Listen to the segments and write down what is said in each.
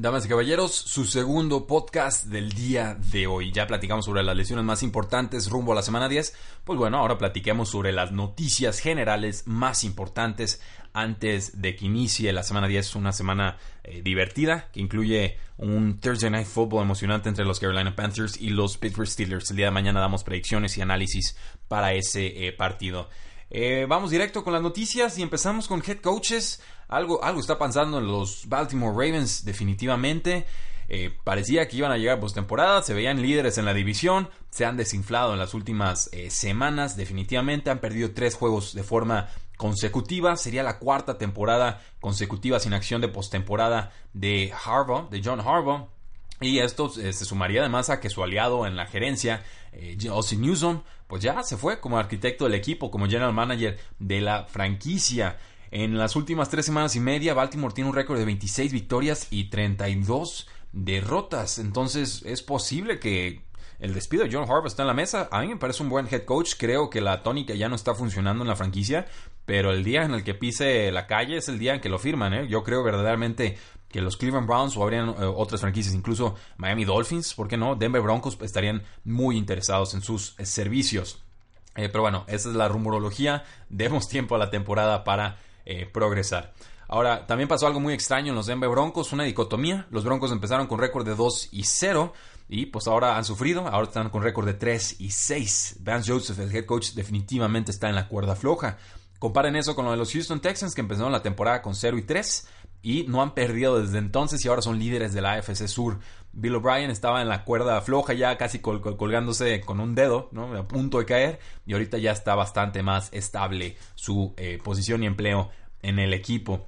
Damas y caballeros, su segundo podcast del día de hoy. Ya platicamos sobre las lesiones más importantes rumbo a la semana 10. Pues bueno, ahora platiquemos sobre las noticias generales más importantes antes de que inicie la semana 10. Una semana eh, divertida que incluye un Thursday Night Football emocionante entre los Carolina Panthers y los Pittsburgh Steelers. El día de mañana damos predicciones y análisis para ese eh, partido. Eh, vamos directo con las noticias y empezamos con head coaches. Algo, algo está pasando en los Baltimore Ravens definitivamente. Eh, parecía que iban a llegar postemporada, se veían líderes en la división, se han desinflado en las últimas eh, semanas, definitivamente han perdido tres juegos de forma consecutiva, sería la cuarta temporada consecutiva sin acción de postemporada de Harbaugh, de John Harbaugh. Y esto se sumaría además a que su aliado en la gerencia, eh, Newsom, pues ya se fue como arquitecto del equipo, como general manager de la franquicia. En las últimas tres semanas y media, Baltimore tiene un récord de 26 victorias y 32 derrotas. Entonces, es posible que el despido de John Harbaugh está en la mesa. A mí me parece un buen head coach. Creo que la tónica ya no está funcionando en la franquicia. Pero el día en el que pise la calle es el día en que lo firman. ¿eh? Yo creo verdaderamente que los Cleveland Browns o habrían eh, otras franquicias, incluso Miami Dolphins, ¿por qué no? Denver Broncos estarían muy interesados en sus eh, servicios. pero bueno, esa es la rumorología. Demos tiempo a la temporada para progresar. Ahora, también pasó algo muy extraño en los Denver Broncos, una dicotomía. Los Broncos empezaron con récord de 2 y 0 y pues ahora han sufrido, ahora están con récord de 3 y 6. Vance Joseph, el head coach, definitivamente está en la cuerda floja. Comparen eso con lo de los Houston Texans que empezaron la temporada con 0 y 3 y no han perdido desde entonces y ahora son líderes de la AFC Sur. Bill O'Brien estaba en la cuerda floja ya casi colgándose con un dedo, ¿no? a punto de caer y ahorita ya está bastante más estable su eh, posición y empleo en el equipo.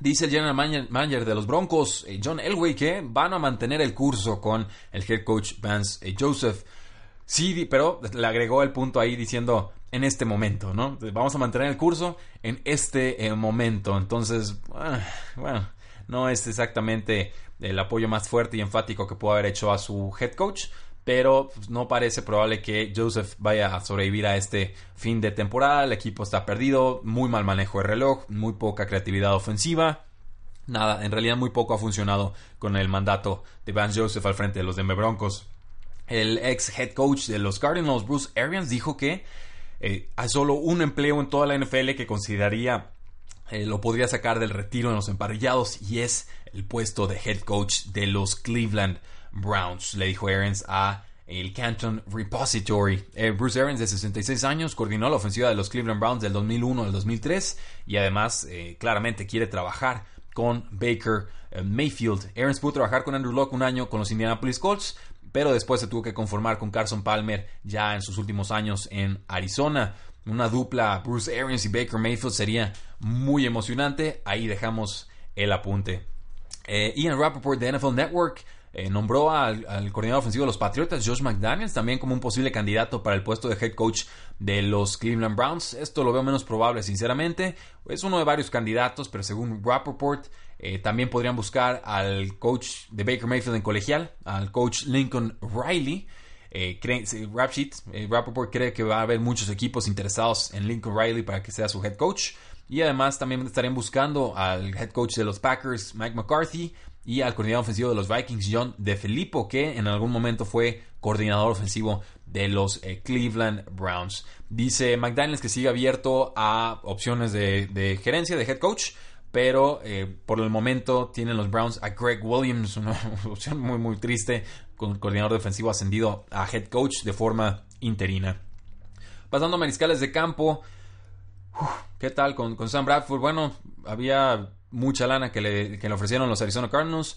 Dice el general manager de los Broncos, eh, John Elway, que van a mantener el curso con el head coach Vance eh, Joseph. Sí, pero le agregó el punto ahí diciendo en este momento, ¿no? Vamos a mantener el curso en este eh, momento. Entonces, ah, bueno, no es exactamente el apoyo más fuerte y enfático que pudo haber hecho a su head coach, pero pues, no parece probable que Joseph vaya a sobrevivir a este fin de temporada. El equipo está perdido, muy mal manejo de reloj, muy poca creatividad ofensiva. Nada, en realidad muy poco ha funcionado con el mandato de Vance Joseph al frente de los Denver Broncos. El ex head coach de los Cardinals, Bruce Arians, dijo que eh, hay solo un empleo en toda la NFL que consideraría eh, lo podría sacar del retiro en los emparrillados y es el puesto de head coach de los Cleveland Browns, le dijo Arians a el Canton Repository. Eh, Bruce Arians, de 66 años, coordinó la ofensiva de los Cleveland Browns del 2001 al 2003 y además eh, claramente quiere trabajar con Baker eh, Mayfield. Arians pudo trabajar con Andrew Locke un año con los Indianapolis Colts, pero después se tuvo que conformar con Carson Palmer ya en sus últimos años en Arizona. Una dupla Bruce Arians y Baker Mayfield sería muy emocionante. Ahí dejamos el apunte. Ian Rappaport de NFL Network eh, nombró al, coordinador ofensivo de los Patriotas, Josh McDaniels, también como un posible candidato para el puesto de head coach de los Cleveland Browns. Esto lo veo menos probable, sinceramente. Es uno de varios candidatos, pero según Rappaport, eh, también podrían buscar al coach de Baker Mayfield en colegial, al coach Lincoln Riley. Eh, eh, Rappaport cree que va a haber muchos equipos interesados en Lincoln Riley para que sea su head coach. Y además también estarían buscando al head coach de los Packers, Mike McCarthy, y al coordinador ofensivo de los Vikings, John De Filippo, que en algún momento fue coordinador ofensivo de los eh, Cleveland Browns. Dice McDaniels que sigue abierto a opciones de, gerencia, de head coach, pero eh, por el momento tienen los Browns a Greg Williams, una opción muy muy triste, con coordinador defensivo ascendido a head coach de forma interina. Pasando a mariscales de campo, ¿qué tal con, con Sam Bradford? Bueno, había mucha lana que le, ofrecieron los Arizona Cardinals.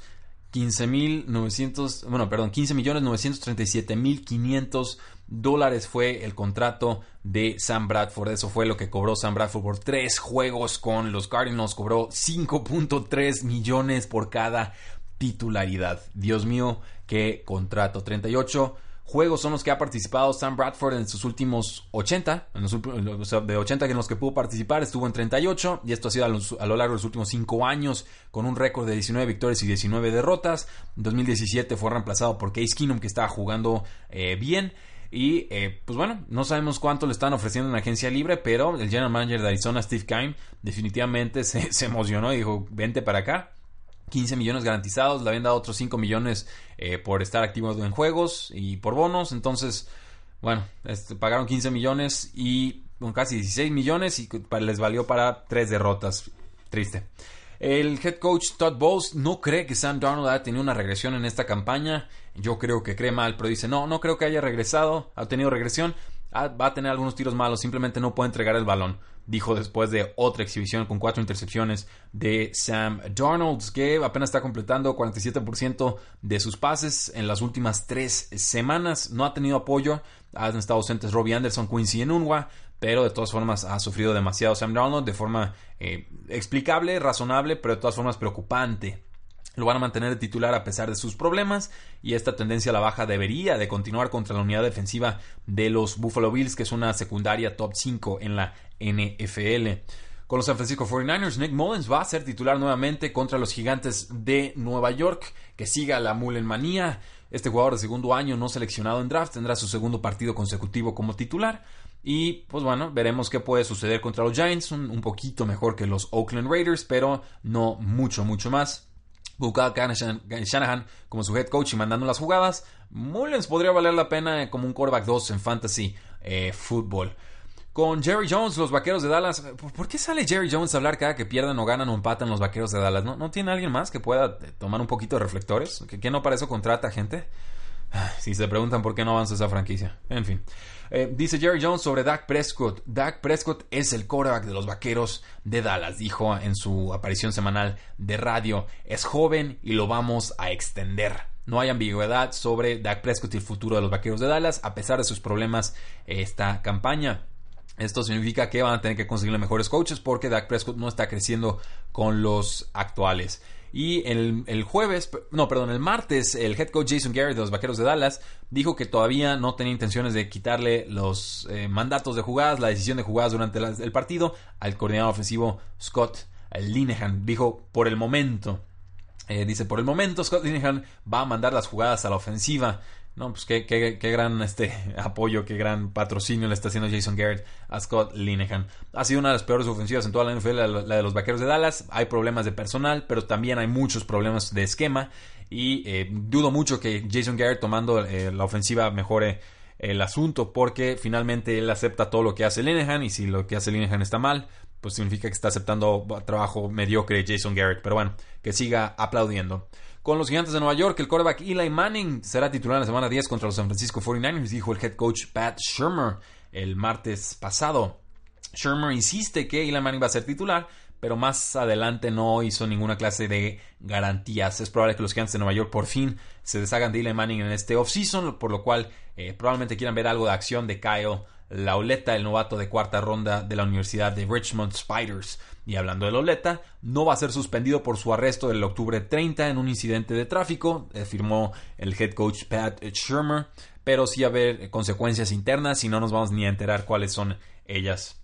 15.900, bueno, perdón, 15.937.500 dólares fue el contrato de Sam Bradford. Eso fue lo que cobró Sam Bradford por tres juegos con los Cardinals. Cobró 5.3 millones por cada titularidad. Dios mío, qué contrato. 38 juegos son los que ha participado Sam Bradford en sus últimos 80, de 80 en los que pudo participar, estuvo en 38 y esto ha sido a, lo largo de los últimos 5 años con un récord de 19 victorias y 19 derrotas. En 2017 fue reemplazado por Case Keenum que estaba jugando eh, bien. Y eh, pues bueno, no sabemos cuánto le están ofreciendo en agencia libre, pero el general manager de Arizona, Steve Kime, definitivamente se emocionó y dijo, vente para acá. 15 millones garantizados, le habían dado otros 5 millones eh, por estar activo en juegos y por bonos, entonces, bueno, este, pagaron 15 millones y con casi 16 millones y les valió para 3 derrotas, triste. El head coach Todd Bowles no cree que Sam Darnold haya tenido una regresión en esta campaña, yo creo que cree mal, pero dice, no, no creo que haya regresado, ha tenido regresión, ah, va a tener algunos tiros malos, simplemente no puede entregar el balón dijo después de otra exhibición con cuatro intercepciones de Sam Darnold, que apenas está completando 47% de sus pases en las últimas tres semanas. No ha tenido apoyo, han estado ausentes Robbie Anderson, Quincy Enunwa, pero de todas formas ha sufrido demasiado Sam Darnold de forma eh, explicable, razonable, pero de todas formas preocupante. Lo van a mantener de titular a pesar de sus problemas y esta tendencia a la baja debería de continuar contra la unidad defensiva de los Buffalo Bills, que es una secundaria top 5 en la NFL. Con los San Francisco 49ers, Nick Mullins va a ser titular nuevamente contra los gigantes de Nueva York. Que siga la Mullen manía. Este jugador de segundo año no seleccionado en draft tendrá su segundo partido consecutivo como titular. Y pues bueno, veremos qué puede suceder contra los Giants. Un, un poquito mejor que los Oakland Raiders, pero no mucho, mucho más. Buscaba Shanahan como su head coach y mandando las jugadas. Mullins podría valer la pena como un quarterback 2 en fantasy eh, fútbol. Con Jerry Jones, los vaqueros de Dallas. ¿Por qué sale Jerry Jones a hablar cada que pierdan o ganan o empatan los vaqueros de Dallas? ¿No, ¿No tiene alguien más que pueda eh, tomar un poquito de reflectores? ¿Que, no para eso contrata gente? Si se preguntan por qué no avanza esa franquicia. En fin. Eh, dice Jerry Jones sobre Dak Prescott. Dak Prescott es el quarterback de los vaqueros de Dallas, dijo en su aparición semanal de radio. Es joven y lo vamos a extender. No hay ambigüedad sobre Dak Prescott y el futuro de los vaqueros de Dallas, a pesar de sus problemas esta campaña. Esto significa que van a tener que conseguir mejores coaches porque Dak Prescott no está creciendo con los actuales. Y el, jueves, no, perdón, el martes, el head coach Jason Garrett de los Vaqueros de Dallas dijo que todavía no tenía intenciones de quitarle los eh, mandatos de jugadas, la decisión de jugadas durante el partido al coordinador ofensivo Scott Linehan. Dijo, por el momento, eh, dice, por el momento Scott Linehan va a mandar las jugadas a la ofensiva. No, pues qué, qué, qué, gran este apoyo, qué gran patrocinio le está haciendo Jason Garrett a Scott Linehan. Ha sido una de las peores ofensivas en toda la NFL, la de los Vaqueros de Dallas. Hay problemas de personal, pero también hay muchos problemas de esquema. Y eh, dudo mucho que Jason Garrett tomando eh, la ofensiva mejore el asunto, porque finalmente él acepta todo lo que hace Linehan. Y si lo que hace Linehan está mal, pues significa que está aceptando trabajo mediocre Jason Garrett. Pero bueno, que siga aplaudiendo. Con los gigantes de Nueva York, el quarterback Eli Manning será titular en la semana 10 contra los San Francisco 49ers, dijo el head coach Pat Shermer el martes pasado. Shermer insiste que Eli Manning va a ser titular, pero más adelante no hizo ninguna clase de garantías. Es probable que los gigantes de Nueva York por fin se deshagan de Eli Manning en este offseason, por lo cual eh, probablemente quieran ver algo de acción de Kyle Lauleta, el novato de cuarta ronda de la Universidad de Richmond Spiders. Y hablando de Lauleta, no va a ser suspendido por su arresto del octubre 30 en un incidente de tráfico, afirmó el head coach Pat Shermer, pero sí a haber consecuencias internas y no nos vamos ni a enterar cuáles son ellas.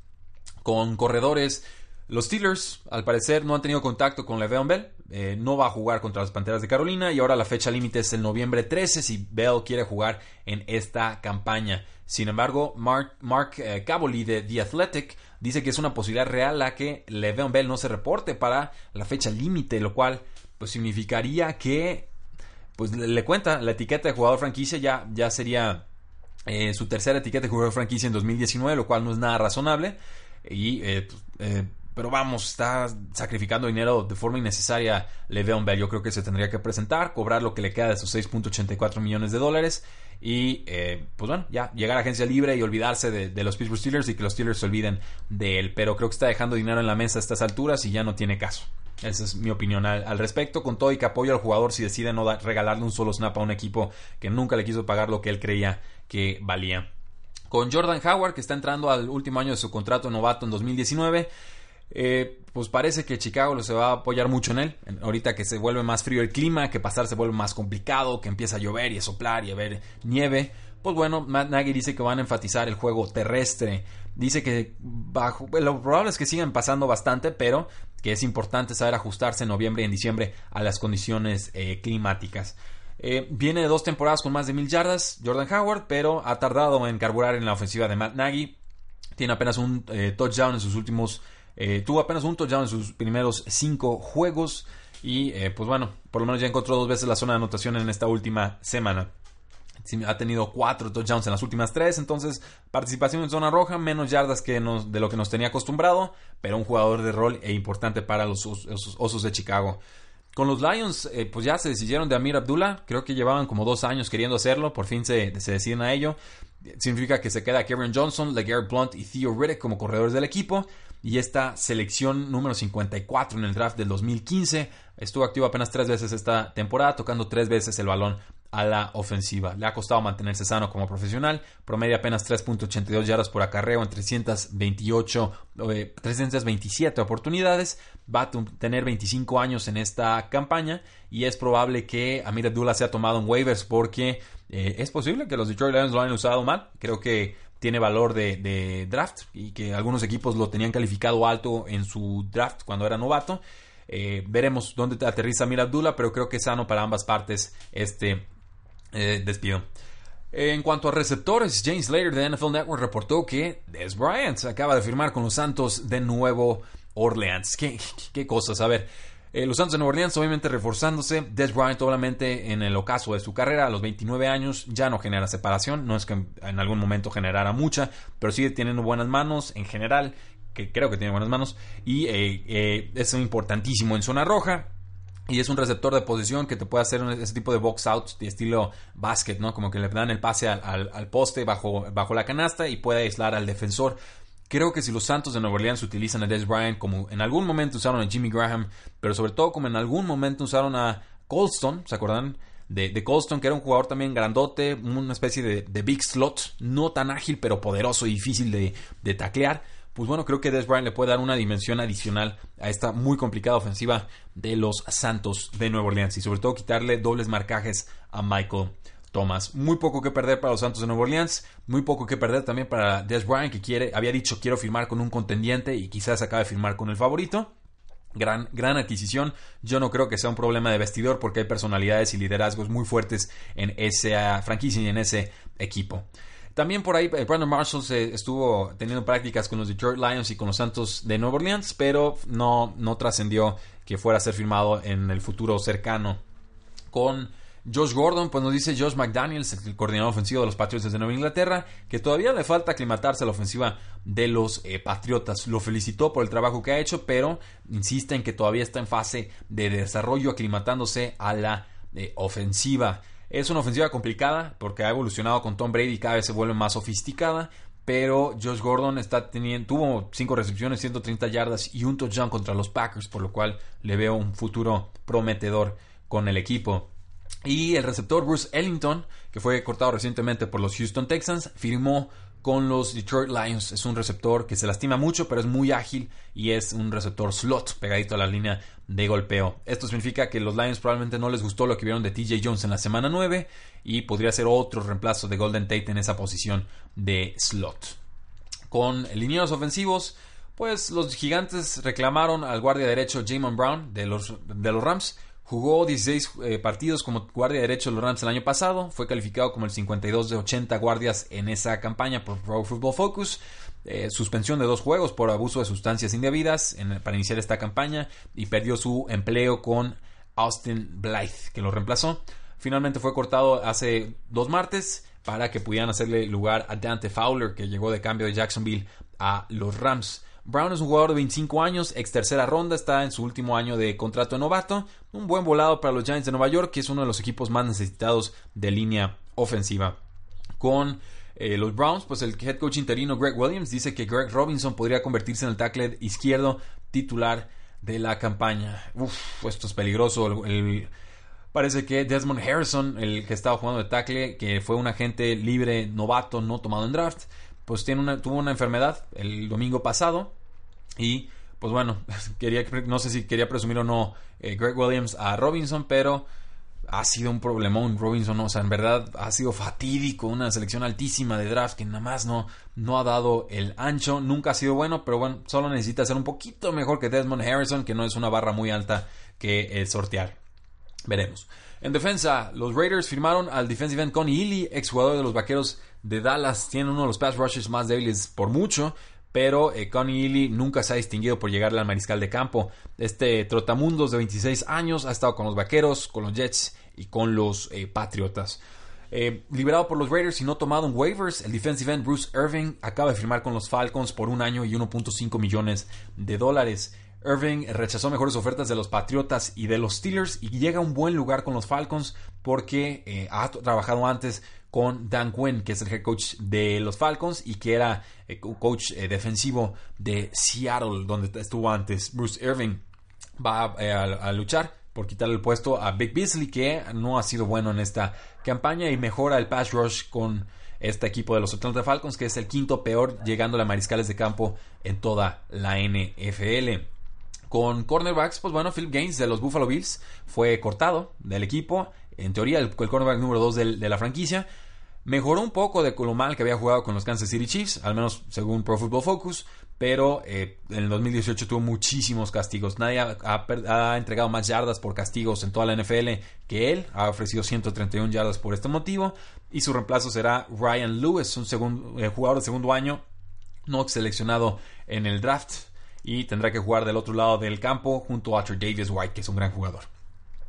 Con corredores, los Steelers, al parecer, no han tenido contacto con Le'Veon Bell. Eh, no va a jugar contra las Panteras de Carolina y ahora la fecha límite es el noviembre 13 si Bell quiere jugar en esta campaña. Sin embargo, Mark, Mark eh, de The Athletic dice que es una posibilidad real a que Le'Veon Bell no se reporte para la fecha límite, lo cual pues significaría que pues le, cuenta la etiqueta de jugador franquicia ya, ya sería eh, su tercera etiqueta de jugador franquicia en 2019, lo cual no es nada razonable y eh, pues, pero vamos, está sacrificando dinero de forma innecesaria Le'Veon Bell. Yo creo que se tendría que presentar, cobrar lo que le queda de sus 6.84 millones de dólares y, eh, pues bueno, ya llegar a agencia libre y olvidarse de, los Pittsburgh Steelers y que los Steelers se olviden de él. Pero creo que está dejando dinero en la mesa a estas alturas y ya no tiene caso. Esa es mi opinión al, respecto. Con todo y que apoyo al jugador si decide no regalarle un solo snap a un equipo que nunca le quiso pagar lo que él creía que valía. Con Jordan Howard, que está entrando al último año de su contrato novato en 2019, eh, pues parece que Chicago se va a apoyar mucho en él. Ahorita que se vuelve más frío el clima, que pasar se vuelve más complicado, que empieza a llover y a soplar y a ver nieve. Pues bueno, Matt Nagy dice que van a enfatizar el juego terrestre. Dice que bajo, lo probable es que sigan pasando bastante, pero que es importante saber ajustarse en noviembre y en diciembre a las condiciones eh, climáticas. Eh, viene de dos temporadas con más de mil yardas, Jordan Howard, pero ha tardado en carburar en la ofensiva de Matt Nagy. Tiene apenas un eh, touchdown en sus últimos. Tuvo apenas un touchdown en sus primeros cinco juegos. Y pues bueno, por lo menos ya encontró dos veces la zona de anotación en esta última semana ha tenido cuatro touchdowns en las últimas tres, entonces participación en zona roja, menos yardas que de lo que nos tenía acostumbrado, pero un jugador de rol e importante para los osos, de Chicago. Con los Lions, eh, pues ya se decidieron de Amir Abdullah, creo que llevaban como dos años queriendo hacerlo, por fin se deciden a ello. Significa que se queda Kevin Johnson, LeGarrette Blunt y Theo Riddick como corredores del equipo. Y esta selección número 54 en el draft del 2015 estuvo activo apenas tres veces esta temporada, tocando tres veces el balón a la ofensiva. Le ha costado mantenerse sano como profesional, promedia apenas 3.82 yardas por acarreo en 328, 327 eh, oportunidades, va a tener 25 años en esta campaña y es probable que Amir Abdullah sea tomado en waivers porque eh, es posible que los Detroit Lions lo hayan usado mal. Creo que tiene valor de, draft y que algunos equipos lo tenían calificado alto en su draft cuando era novato. Eh, veremos dónde aterriza Amir Abdullah, pero creo que es sano para ambas partes este eh, despido. En cuanto a receptores, James Slater de NFL Network reportó que Des Bryant acaba de firmar con los Santos de Nuevo Orleans. ¿Qué, qué cosas? A ver, eh, los Santos de Nueva Orleans obviamente reforzándose. Des Bryant obviamente en el ocaso de su carrera a los 29 años ya no genera separación. No es que en algún momento generara mucha, pero sigue teniendo buenas manos en general, que creo que tiene buenas manos. Y eh, es importantísimo en zona roja. Y es un receptor de posición que te puede hacer ese tipo de box out de estilo basket, ¿no? Como que le dan el pase al, poste bajo, bajo la canasta y puede aislar al defensor. Creo que si los Santos de Nueva Orleans utilizan a Des Bryant como en algún momento usaron a Jimmy Graham, pero sobre todo como en algún momento usaron a Colston, ¿se acuerdan? De, de Colston, que era un jugador también grandote, una especie de, big slot, no tan ágil, pero poderoso y difícil de, de taclear pues bueno, creo que Des Bryant le puede dar una dimensión adicional a esta muy complicada ofensiva de los Santos de Nueva Orleans y sobre todo quitarle dobles marcajes a Michael Thomas. Muy poco que perder para los Santos de Nueva Orleans, muy poco que perder también para Des Bryant que quiere, había dicho quiero firmar con un contendiente y quizás acabe de firmar con el favorito. Gran, gran adquisición. Yo no creo que sea un problema de vestidor porque hay personalidades y liderazgos muy fuertes en esa franquicia y en ese equipo. También por ahí eh, Brandon Marshall se estuvo teniendo prácticas con los Detroit Lions y con los Santos de Nueva Orleans, pero no, no trascendió que fuera a ser firmado en el futuro cercano. Con Josh Gordon, pues nos dice Josh McDaniels, el coordinador ofensivo de los Patriots de Nueva Inglaterra, que todavía le falta aclimatarse a la ofensiva de los eh, Patriotas. Lo felicitó por el trabajo que ha hecho, pero insiste en que todavía está en fase de desarrollo, aclimatándose a la eh, ofensiva. Es una ofensiva complicada porque ha evolucionado con Tom Brady y cada vez se vuelve más sofisticada. Pero Josh Gordon está teniendo, tuvo 5 recepciones, 130 yardas y un touchdown contra los Packers, por lo cual le veo un futuro prometedor con el equipo. Y el receptor Bruce Ellington, que fue cortado recientemente por los Houston Texans, firmó con los Detroit Lions. Es un receptor que se lastima mucho, pero es muy ágil y es un receptor slot pegadito a la línea de golpeo. Esto significa que los Lions probablemente no les gustó lo que vieron de TJ Jones en la semana 9 y podría ser otro reemplazo de Golden Tate en esa posición de slot. Con lineos ofensivos, pues los gigantes reclamaron al guardia derecho Jamon Brown de los, de los Rams Jugó 16 eh, partidos como guardia derecho de los Rams el año pasado. Fue calificado como el 52 de 80 guardias en esa campaña por Pro Football Focus. Eh, suspensión de dos juegos por abuso de sustancias indebidas para iniciar esta campaña y perdió su empleo con Austin Blythe, que lo reemplazó. Finalmente fue cortado hace dos martes para que pudieran hacerle lugar a Dante Fowler, que llegó de cambio de Jacksonville a los Rams. Brown es un jugador de 25 años, ex tercera ronda, está en su último año de contrato de novato. Un buen volado para los Giants de Nueva York, que es uno de los equipos más necesitados de línea ofensiva. Con eh, los Browns, pues el head coach interino Greg Williams dice que Greg Robinson podría convertirse en el tackle izquierdo titular de la campaña. Uf, esto es peligroso. parece que Desmond Harrison, el que estaba jugando de tackle, que fue un agente libre novato no tomado en draft, pues tiene una, tuvo una enfermedad el domingo pasado y pues bueno, quería, no sé si quería presumir o no eh, Greg Williams a Robinson, pero ha sido un problemón Robinson, o sea, en verdad ha sido fatídico, una selección altísima de draft que nada más no, no ha dado el ancho, nunca ha sido bueno, pero bueno, solo necesita ser un poquito mejor que Desmond Harrison, que no es una barra muy alta que sortear. Veremos. En defensa, los Raiders firmaron al defensive end Connie Ely, exjugador de los Vaqueros de Dallas. Tiene uno de los pass rushers más débiles por mucho, pero eh, Connie Ely nunca se ha distinguido por llegarle al mariscal de campo. Este trotamundos de 26 años ha estado con los Vaqueros, con los Jets y con los eh, Patriotas. Eh, liberado por los Raiders y no tomado en waivers, el defensive end Bruce Irving acaba de firmar con los Falcons por un año y 1.5 millones de dólares. Irving rechazó mejores ofertas de los Patriotas y de los Steelers y llega a un buen lugar con los Falcons porque ha trabajado antes con Dan Quinn, que es el head coach de los Falcons y que era coach defensivo de Seattle, donde estuvo antes. Bruce Irving va a luchar por quitarle el puesto a Big Beasley, que no ha sido bueno en esta campaña y mejora el pass rush con este equipo de los Atlanta Falcons, que es el quinto peor, llegando a mariscales de campo en toda la NFL. Con cornerbacks, pues bueno, Philip Gaines de los Buffalo Bills fue cortado del equipo. En teoría, el, cornerback número 2 de la franquicia. Mejoró un poco de lo mal que había jugado con los Kansas City Chiefs, al menos según Pro Football Focus, pero eh, en el 2018 tuvo muchísimos castigos. Nadie ha, entregado más yardas por castigos en toda la NFL que él. Ha ofrecido 131 yardas por este motivo. Y su reemplazo será Ryan Lewis, un eh, jugador de segundo año, no seleccionado en el draft. Y tendrá que jugar del otro lado del campo junto a Arthur Davis White, que es un gran jugador.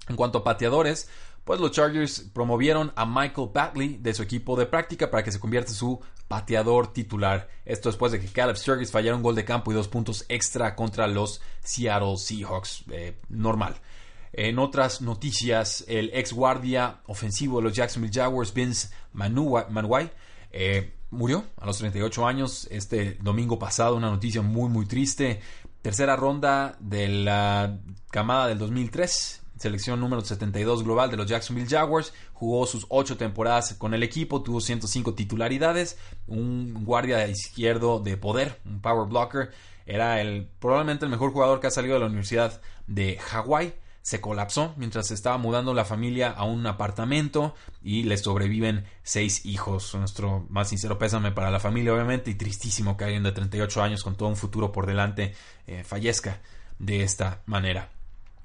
En cuanto a pateadores, pues los Chargers promovieron a Michael Batley de su equipo de práctica para que se convierta en su pateador titular. Esto después de que Caleb Sturgis fallara un gol de campo y dos puntos extra contra los Seattle Seahawks. Eh, normal. En otras noticias, el ex guardia ofensivo de los Jacksonville Jaguars, Vince Manuay, eh, murió a los 38 años este domingo pasado. Una noticia muy, muy triste. Tercera ronda de la camada del 2003 selección número 72 global de los Jacksonville Jaguars, jugó sus ocho temporadas con el equipo, tuvo 105 titularidades, un guardia izquierdo de poder, un power blocker, era el probablemente el mejor jugador que ha salido de la Universidad de Hawái. Se colapsó mientras se estaba mudando la familia a un apartamento y le sobreviven seis hijos. Nuestro más sincero pésame para la familia, obviamente, y tristísimo que alguien de 38 años con todo un futuro por delante eh, fallezca de esta manera.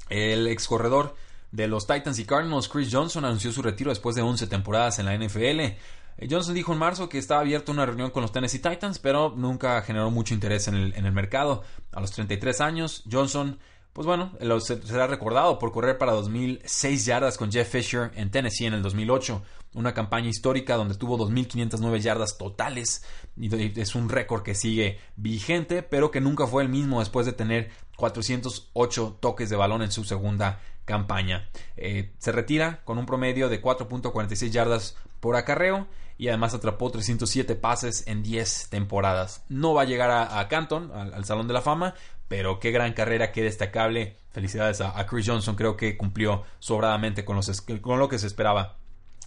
El ex corredor de los Titans y Cardinals, Chris Johnson, anunció su retiro después de 11 temporadas en la NFL. Eh, Johnson dijo en marzo que estaba abierto una reunión con los Tennessee Titans, pero nunca generó mucho interés en el, en el mercado. A los 33 años, Johnson pues bueno, será recordado por correr para 2006 yardas con Jeff Fisher en Tennessee en el 2008, una campaña histórica donde tuvo 2.509 yardas totales y es un récord que sigue vigente, pero que nunca fue el mismo después de tener 408 toques de balón en su segunda campaña. Eh, se retira con un promedio de 4.46 yardas por acarreo y además atrapó 307 pases en 10 temporadas. No va a llegar a, Canton, al, Salón de la Fama, pero qué gran carrera, qué destacable. Felicidades a, Chris Johnson, creo que cumplió sobradamente con, con lo que se esperaba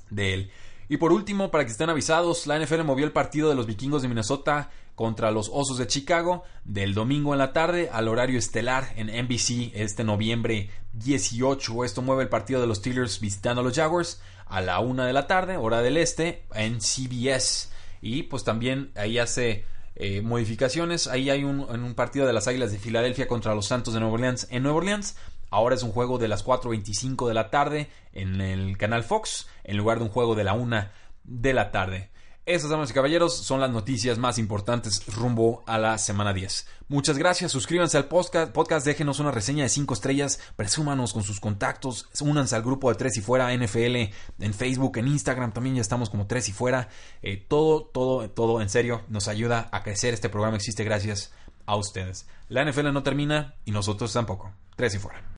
de él. Y por último, para que estén avisados, la NFL movió el partido de los vikingos de Minnesota contra los Osos de Chicago del domingo en la tarde al horario estelar en NBC este noviembre 18. Esto mueve el partido de los Steelers visitando a los Jaguars a la una de la tarde, hora del este, en CBS. Y pues también ahí hace eh, modificaciones. Ahí hay un, un, partido de las Águilas de Filadelfia contra los Santos de Nueva Orleans en Nueva Orleans. Ahora es un juego de las 4.25 de la tarde en el canal Fox, en lugar de un juego de la 1 de la tarde. Esas, damas y caballeros, son las noticias más importantes rumbo a la semana 10. Muchas gracias, suscríbanse al podcast, déjenos una reseña de 5 estrellas, presúmanos con sus contactos, únanse al grupo de Tres y Fuera NFL en Facebook, en Instagram, también ya estamos como Tres y Fuera. Eh, todo, todo, todo en serio nos ayuda a crecer. Este programa existe gracias a ustedes. La NFL no termina y nosotros tampoco. Tres y Fuera.